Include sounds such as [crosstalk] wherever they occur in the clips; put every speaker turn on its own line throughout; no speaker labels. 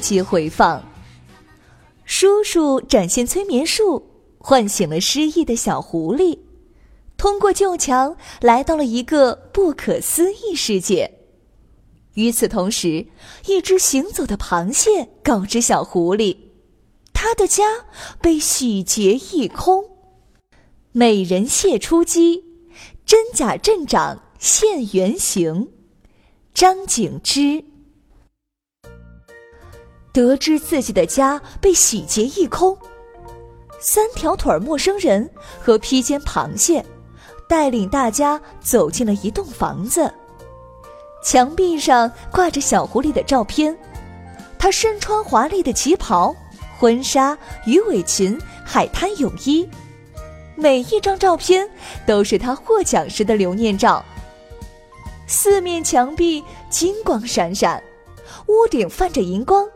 集回放，叔叔展现催眠术。唤醒了失忆的小狐狸，通过旧墙来到了一个不可思议世界。与此同时，一只行走的螃蟹告知小狐狸，他的家被洗劫一空。美人蟹出击，真假镇长现原形。张景之得知自己的家被洗劫一空。三条腿陌生人和披肩螃蟹带领大家走进了一栋房子，墙壁上挂着小狐狸的照片，他身穿华丽的旗袍、婚纱、鱼尾裙、海滩泳衣，每一张照片都是他获奖时的留念照。四面墙壁金光闪闪，屋顶泛着银光，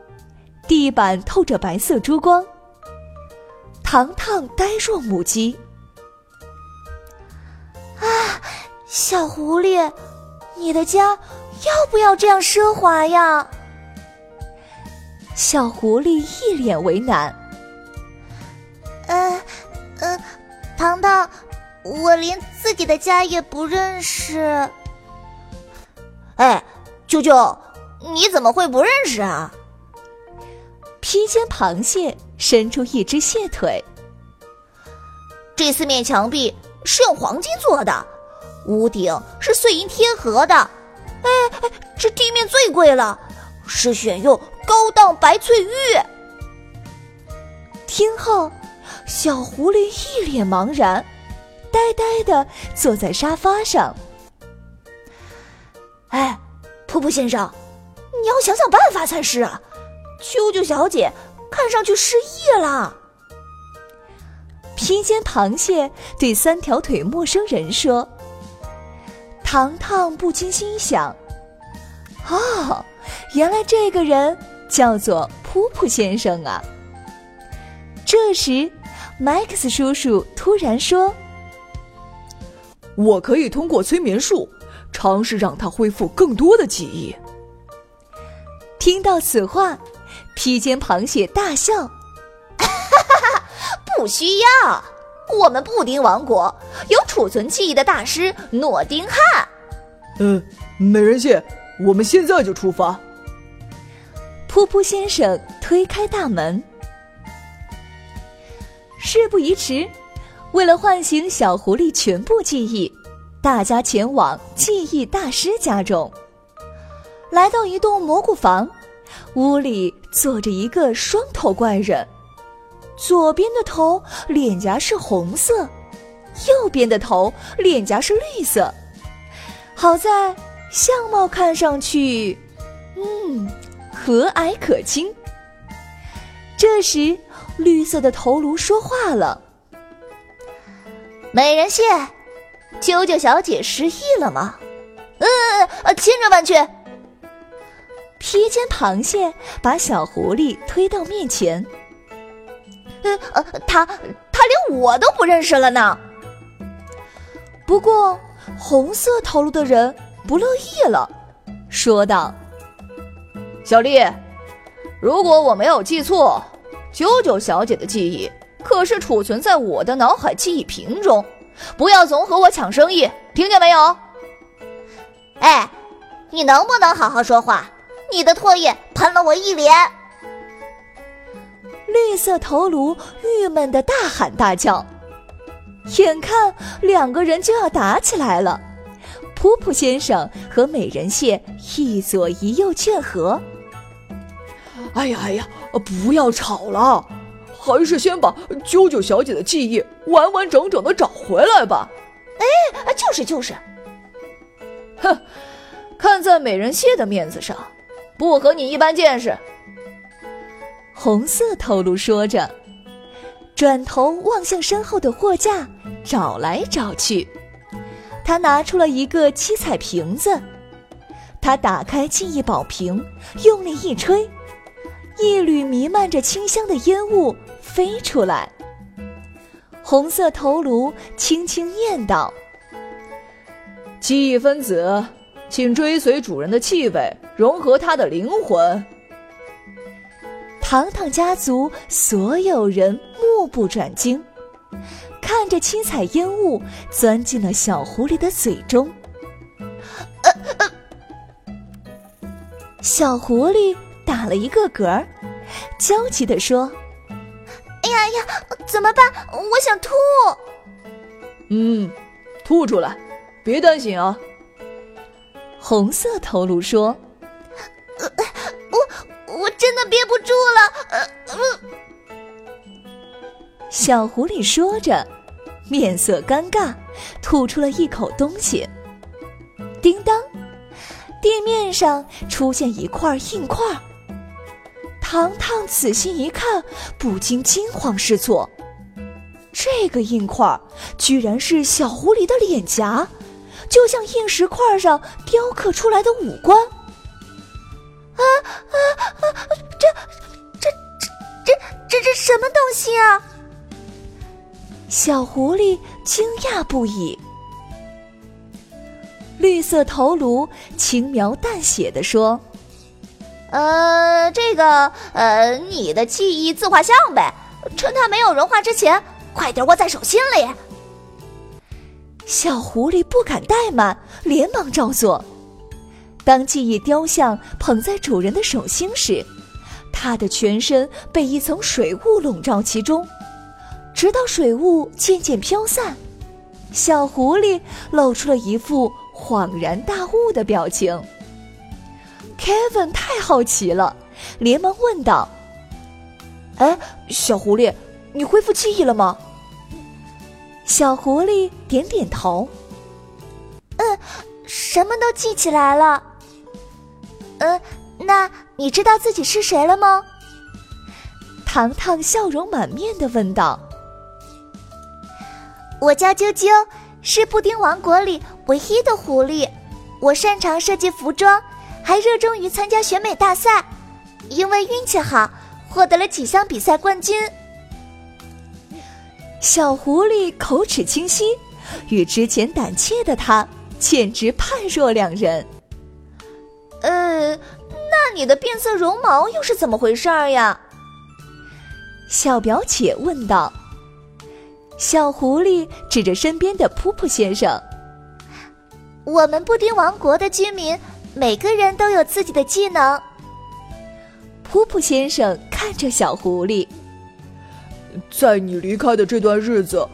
地板透着白色珠光。糖糖呆若木鸡。啊，小狐狸，你的家要不要这样奢华呀？小狐狸一脸为难。呃，呃，糖糖，我连自己的家也不认识。
哎，啾啾，你怎么会不认识啊？
披肩螃蟹。伸出一只蟹腿。
这四面墙壁是用黄金做的，屋顶是碎银贴合的。哎哎，这地面最贵了，是选用高档白翠玉。
听后，小狐狸一脸茫然，呆呆的坐在沙发上。
哎，噗噗先生，你要想想办法才是啊！啾啾小姐。看上去失忆了。
披肩螃蟹对三条腿陌生人说：“糖糖不禁心想，哦，原来这个人叫做噗噗先生啊。”这时，麦克斯叔叔突然说：“
我可以通过催眠术，尝试让他恢复更多的记忆。”
听到此话。披肩螃蟹大笑：“
哈哈哈，不需要，我们布丁王国有储存记忆的大师诺丁汉。”
嗯，美人蟹，我们现在就出发。
噗噗先生推开大门。事不宜迟，为了唤醒小狐狸全部记忆，大家前往记忆大师家中，来到一栋蘑菇房。屋里坐着一个双头怪人，左边的头脸颊是红色，右边的头脸颊是绿色。好在相貌看上去，嗯，和蔼可亲。这时，绿色的头颅说话了：“
美人蟹，啾啾小姐失忆了吗？嗯，千真万确。”
披肩螃蟹把小狐狸推到面前。
呃呃，他他连我都不认识了呢。
不过，红色头颅的人不乐意了，说道：“
小丽，如果我没有记错，九九小姐的记忆可是储存在我的脑海记忆瓶中，不要总和我抢生意，听见没有？”
哎，你能不能好好说话？你的唾液喷了我一脸！
绿色头颅郁闷的大喊大叫，眼看两个人就要打起来了。普普先生和美人蟹一左一右劝和。
哎呀哎呀，不要吵了，还是先把啾啾小姐的记忆完完整整的找回来吧。
哎，就是就是。
哼，看在美人蟹的面子上，不和你一般见识。
红色头颅说着，转头望向身后的货架，找来找去。他拿出了一个七彩瓶子，他打开记忆宝瓶，用力一吹。一缕弥漫着清香的烟雾飞出来。红色头颅轻轻念道：“
记忆分子，请追随主人的气味，融合他的灵魂。”
糖糖家族所有人目不转睛，看着七彩烟雾钻进了小狐狸的嘴中。呃呃，小狐狸。打了一个嗝，焦急地说：“
哎呀呀，怎么办？我想吐。”“
嗯，吐出来，别担心啊。”
红色头颅说：“
呃，我我真的憋不住了。”呃呃。
小狐狸说着，面色尴尬，吐出了一口东西。叮当，地面上出现一块硬块。糖糖仔细一看，不禁惊慌失措。这个硬块居然是小狐狸的脸颊，就像硬石块上雕刻出来的五官。
啊啊啊！这、这、这、这、这、这什么东西啊？
小狐狸惊讶不已。绿色头颅轻描淡写的说。
呃，这个呃，你的记忆自画像呗，趁它没有融化之前，快点握在手心里。
小狐狸不敢怠慢，连忙照做。当记忆雕像捧在主人的手心时，它的全身被一层水雾笼罩其中，直到水雾渐渐飘散，小狐狸露出了一副恍然大悟的表情。Kevin 太好奇了，连忙问道：“
哎，小狐狸，你恢复记忆了吗？”
小狐狸点点头：“
嗯，什么都记起来了。嗯，那你知道自己是谁了吗？”
糖糖笑容满面的问道：“
我叫啾啾，是布丁王国里唯一的狐狸，我擅长设计服装。”还热衷于参加选美大赛，因为运气好，获得了几项比赛冠军。
小狐狸口齿清晰，与之前胆怯的他简直判若两人。
呃，那你的变色绒毛又是怎么回事儿呀？
小表姐问道。小狐狸指着身边的噗噗先生：“
我们布丁王国的居民。”每个人都有自己的技能。
噗噗先生看着小狐狸，
在你离开的这段日子，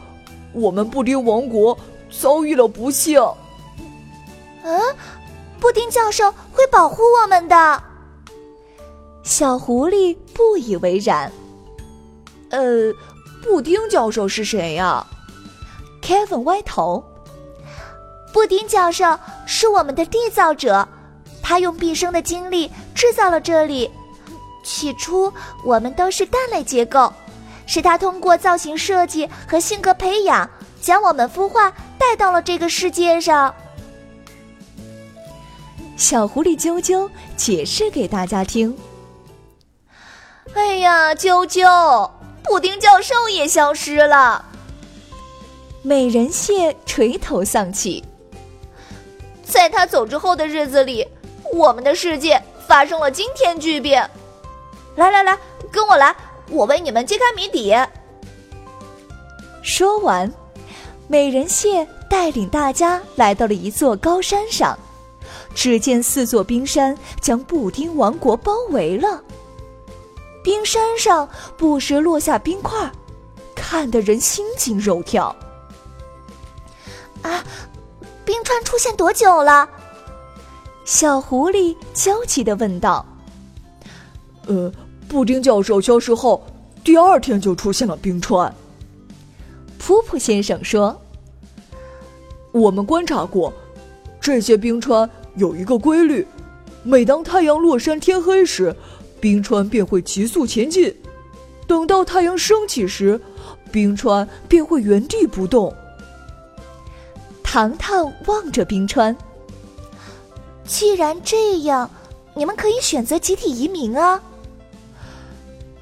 我们布丁王国遭遇了不幸。
嗯，布丁教授会保护我们的。
小狐狸不以为然。
呃，布丁教授是谁呀
？Kevin 歪头。
布丁教授是我们的缔造者。他用毕生的精力制造了这里。起初，我们都是蛋类结构，是他通过造型设计和性格培养，将我们孵化带到了这个世界上。
小狐狸啾啾解释给大家听：“
哎呀，啾啾，布丁教授也消失了。”
美人蟹垂头丧气，
在他走之后的日子里。我们的世界发生了惊天巨变，来来来，跟我来，我为你们揭开谜底。
说完，美人蟹带领大家来到了一座高山上，只见四座冰山将布丁王国包围了，冰山上不时落下冰块，看得人心惊肉跳。
啊，冰川出现多久了？
小狐狸焦急的问道：“
呃，布丁教授消失后，第二天就出现了冰川。
普普先生说：“
我们观察过，这些冰川有一个规律：每当太阳落山、天黑时，冰川便会急速前进；等到太阳升起时，冰川便会原地不动。”
糖糖望着冰川。
既然这样，你们可以选择集体移民啊。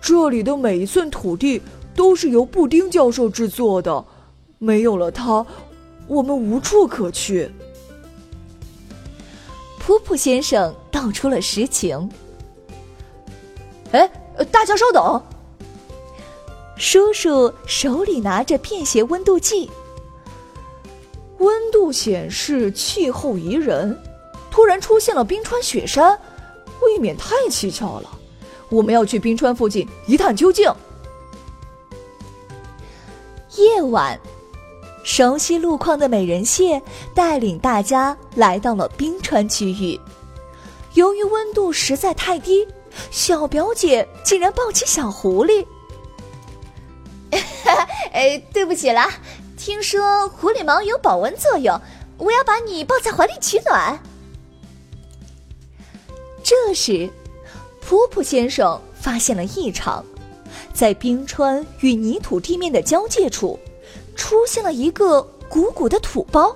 这里的每一寸土地都是由布丁教授制作的，没有了他，我们无处可去。
噗噗先生道出了实情。
哎，大家稍等！
叔叔手里拿着便携温度计，
温度显示气候宜人。
突然出现了冰川雪山，未免太蹊跷了。我们要去冰川附近一探究竟。
夜晚，熟悉路况的美人蟹带领大家来到了冰川区域。由于温度实在太低，小表姐竟然抱起小狐狸。[laughs]
哎，对不起啦，听说狐狸毛有保温作用，我要把你抱在怀里取暖。
这时，噗噗先生发现了异常，在冰川与泥土地面的交界处，出现了一个鼓鼓的土包，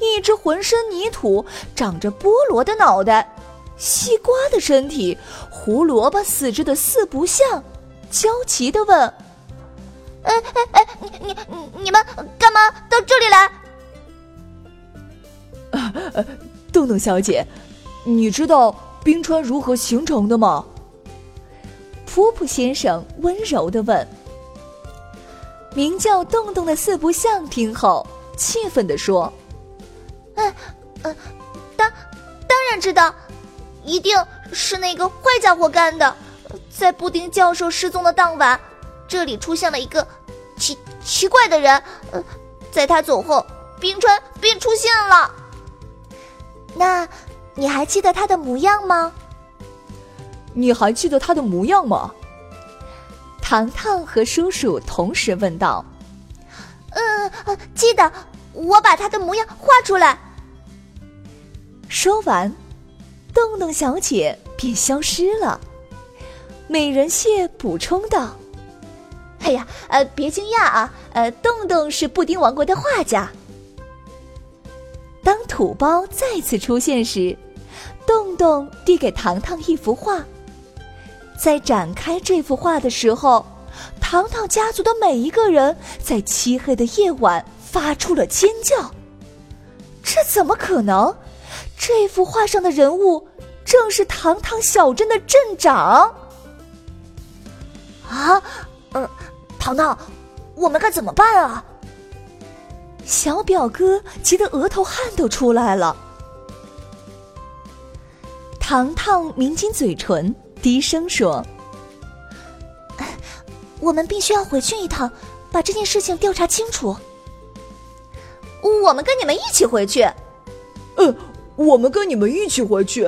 一只浑身泥土、长着菠萝的脑袋、西瓜的身体、胡萝卜四肢的四不像，焦急的问：“
哎哎哎，你你你你们干嘛到这里来？”
呃，洞洞小姐。你知道冰川如何形成的吗？
普普先生温柔的问。名叫洞洞的四不像听后，气愤的说：“
嗯嗯，当当然知道，一定是那个坏家伙干的。在布丁教授失踪的当晚，这里出现了一个奇奇怪的人。呃，在他走后，冰川便出现了。那。”你还记得他的模样吗？
你还记得他的模样吗？
糖糖和叔叔同时问道。
嗯，记得，我把他的模样画出来。
说完，洞洞小姐便消失了。美人蟹补充道：“
哎呀，呃，别惊讶啊，呃，洞洞是布丁王国的画家。”
当土包再次出现时，洞洞递给糖糖一幅画。在展开这幅画的时候，糖糖家族的每一个人在漆黑的夜晚发出了尖叫。这怎么可能？这幅画上的人物正是糖糖小镇的镇长。
啊，呃，糖糖，我们该怎么办啊？
小表哥急得额头汗都出来了。糖糖抿紧嘴唇，低声说：“
我们必须要回去一趟，把这件事情调查清楚。
我们跟你们一起回去。”“
嗯，我们跟你们一起回去。”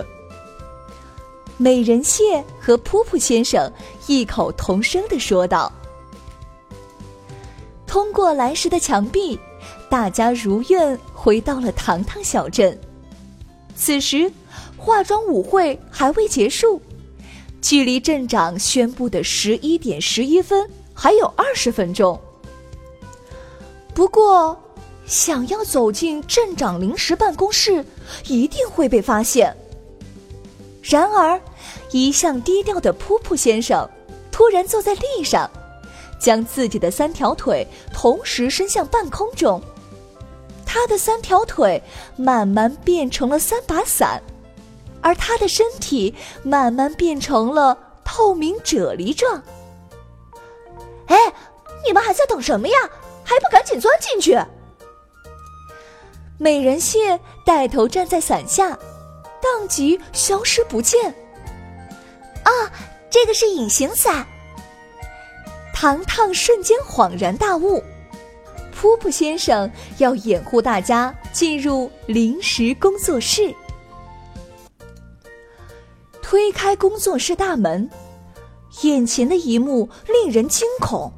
美人蟹和噗噗先生异口同声的说道。通过来时的墙壁。大家如愿回到了糖糖小镇。此时，化妆舞会还未结束，距离镇长宣布的十一点十一分还有二十分钟。不过，想要走进镇长临时办公室，一定会被发现。然而，一向低调的噗噗先生突然坐在地上，将自己的三条腿同时伸向半空中。他的三条腿慢慢变成了三把伞，而他的身体慢慢变成了透明啫喱状。
哎，你们还在等什么呀？还不赶紧钻进去！
美人蟹带头站在伞下，当即消失不见。
啊，这个是隐形伞！
糖糖瞬间恍然大悟。噗噗先生要掩护大家进入临时工作室，推开工作室大门，眼前的一幕令人惊恐：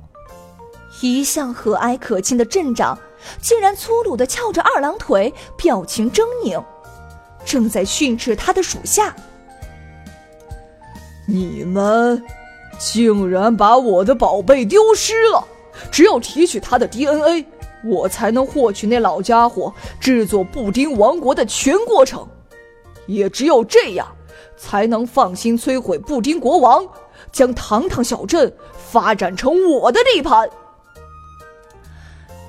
一向和蔼可亲的镇长，竟然粗鲁的翘着二郎腿，表情狰狞，正在训斥他的属下。
你们竟然把我的宝贝丢失了！只有提取他的 DNA，我才能获取那老家伙制作布丁王国的全过程。也只有这样，才能放心摧毁布丁国王，将糖糖小镇发展成我的地盘。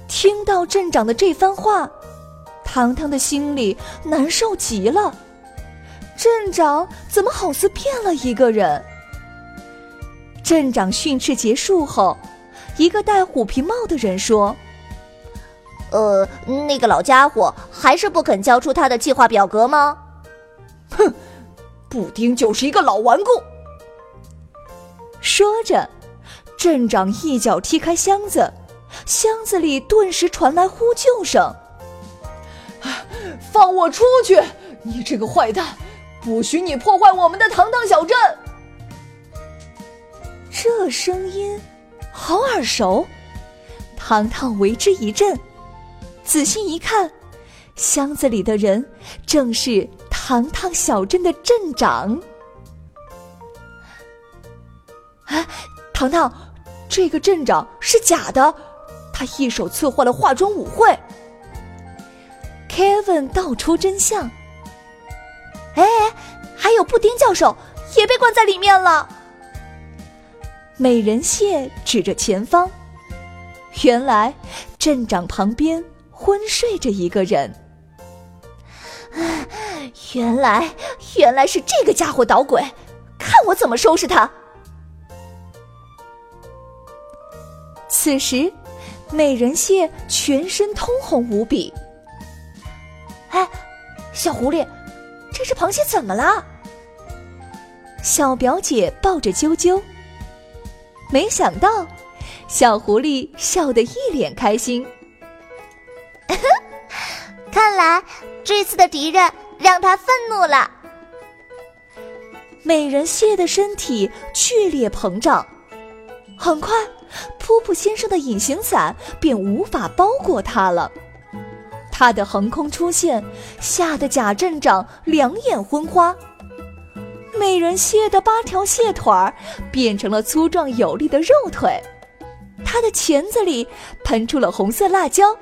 听到镇长的这番话，糖糖的心里难受极了。镇长怎么好似骗了一个人？镇长训斥结束后，一个戴虎皮帽的人说：“
呃，那个老家伙还是不肯交出他的计划表格吗？”
哼，布丁就是一个老顽固。
说着，镇长一脚踢开箱子，箱子里顿时传来呼救声：“
放我出去！你这个坏蛋！”不许你破坏我们的糖糖小镇！
这声音好耳熟，糖糖为之一震，仔细一看，箱子里的人正是糖糖小镇的镇长。
啊，糖糖，这个镇长是假的，他一手策划了化妆舞会。
Kevin 道出真相。哎，还有布丁教授也被关在里面了。美人蟹指着前方，原来镇长旁边昏睡着一个人。
原来原来是这个家伙捣鬼，看我怎么收拾他！
此时，美人蟹全身通红无比。
哎，小狐狸。这只螃蟹怎么了？
小表姐抱着啾啾，没想到小狐狸笑得一脸开心。[laughs]
看来这次的敌人让他愤怒了。
美人蟹的身体剧烈膨胀，很快，噗噗先生的隐形伞便无法包裹它了。他的横空出现，吓得贾镇长两眼昏花。美人蟹的八条蟹腿儿变成了粗壮有力的肉腿，它的钳子里喷出了红色辣椒，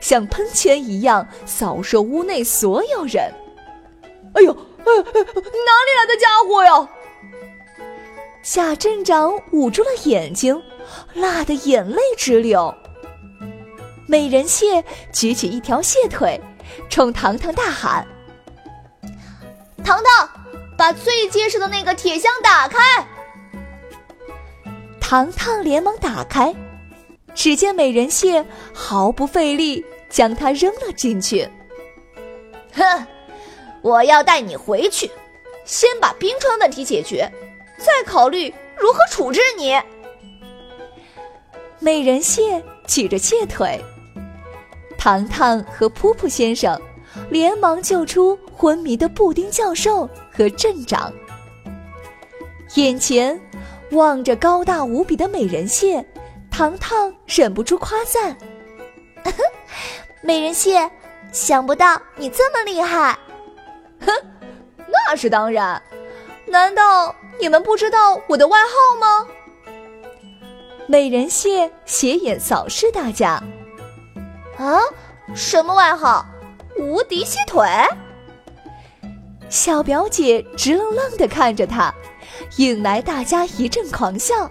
像喷泉一样扫射屋内所有人。
哎呦，哪里来的家伙呀？
夏镇长捂住了眼睛，辣得眼泪直流。美人蟹举起一条蟹腿，冲糖糖大喊：“
糖糖，把最结实的那个铁箱打开！”
糖糖连忙打开，只见美人蟹毫不费力将它扔了进去。
哼，我要带你回去，先把冰川问题解决，再考虑如何处置你。
美人蟹举着蟹腿。糖糖和噗噗先生连忙救出昏迷的布丁教授和镇长。眼前望着高大无比的美人蟹，糖糖忍不住夸赞：“ [laughs]
美人蟹，想不到你这么厉害！”“
哼，[laughs] 那是当然。难道你们不知道我的外号吗？”
美人蟹斜眼扫视大家。
啊，什么外号？无敌蟹腿？
小表姐直愣愣的看着他，引来大家一阵狂笑。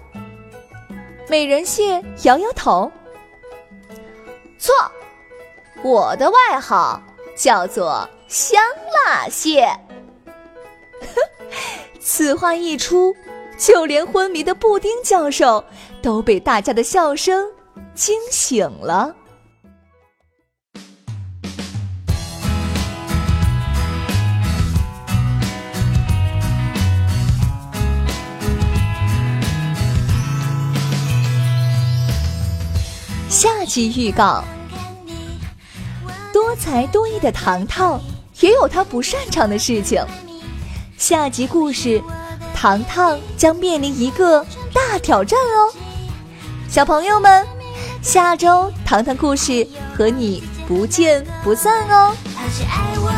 美人蟹摇摇头，
错，我的外号叫做香辣蟹。[laughs]
此话一出，就连昏迷的布丁教授都被大家的笑声惊醒了。下集预告：多才多艺的糖糖也有他不擅长的事情。下集故事：糖糖将面临一个大挑战哦。小朋友们，下周糖糖故事和你不见不散哦。他是爱我